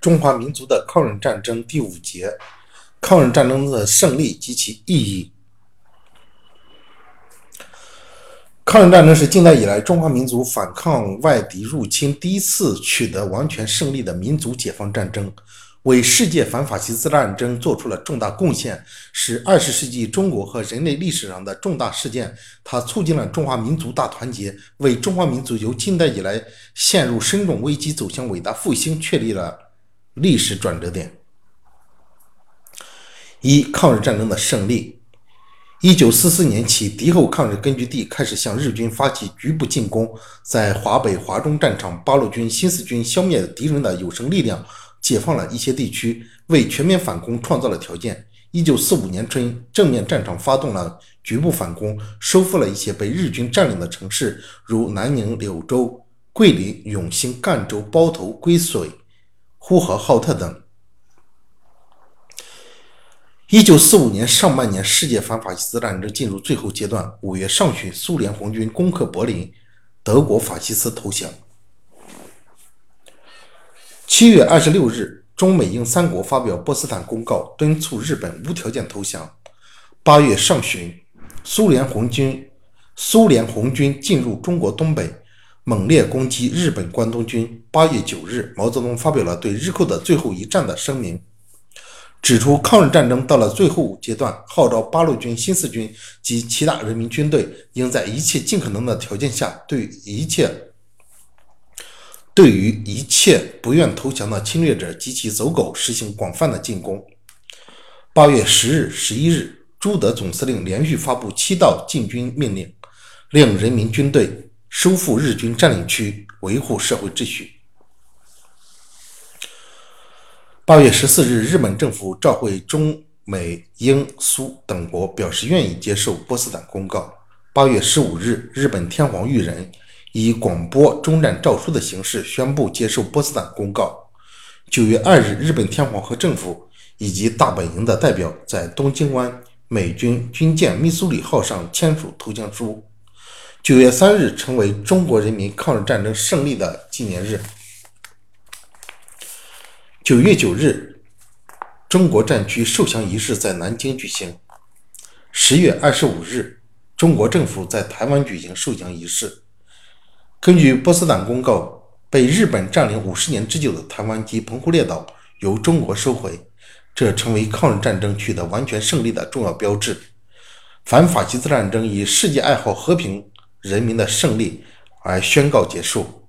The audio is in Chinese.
中华民族的抗日战争第五节：抗日战争的胜利及其意义。抗日战争是近代以来中华民族反抗外敌入侵第一次取得完全胜利的民族解放战争，为世界反法西斯战争做出了重大贡献，是二十世纪中国和人类历史上的重大事件。它促进了中华民族大团结，为中华民族由近代以来陷入深重危机走向伟大复兴确立了历史转折点。一、抗日战争的胜利。一九四四年起，敌后抗日根据地开始向日军发起局部进攻，在华北、华中战场，八路军、新四军消灭敌人的有生力量，解放了一些地区，为全面反攻创造了条件。一九四五年春，正面战场发动了局部反攻，收复了一些被日军占领的城市，如南宁、柳州、桂林、永兴、赣州、包头、归绥、呼和浩特等。一九四五年上半年，世界反法西斯战争进入最后阶段。五月上旬，苏联红军攻克柏林，德国法西斯投降。七月二十六日，中美英三国发表波茨坦公告，敦促日本无条件投降。八月上旬，苏联红军苏联红军进入中国东北，猛烈攻击日本关东军。八月九日，毛泽东发表了对日寇的最后一战的声明。指出，抗日战争到了最后阶段，号召八路军、新四军及其他人民军队，应在一切尽可能的条件下，对一切对于一切不愿投降的侵略者及其走狗实行广泛的进攻。八月十日、十一日，朱德总司令连续发布七道进军命令，令人民军队收复日军占领区，维护社会秩序。八月十四日，日本政府召会中美英苏等国，表示愿意接受波茨坦公告。八月十五日，日本天皇裕仁以广播终战诏书的形式宣布接受波茨坦公告。九月二日，日本天皇和政府以及大本营的代表在东京湾美军军舰“密苏里号”上签署投降书。九月三日，成为中国人民抗日战争胜利的纪念日。九月九日，中国战区受降仪式在南京举行。十月二十五日，中国政府在台湾举行受降仪式。根据波茨坦公告，被日本占领五十年之久的台湾及澎湖列岛由中国收回，这成为抗日战争取得完全胜利的重要标志。反法西斯战争以世界爱好和平人民的胜利而宣告结束。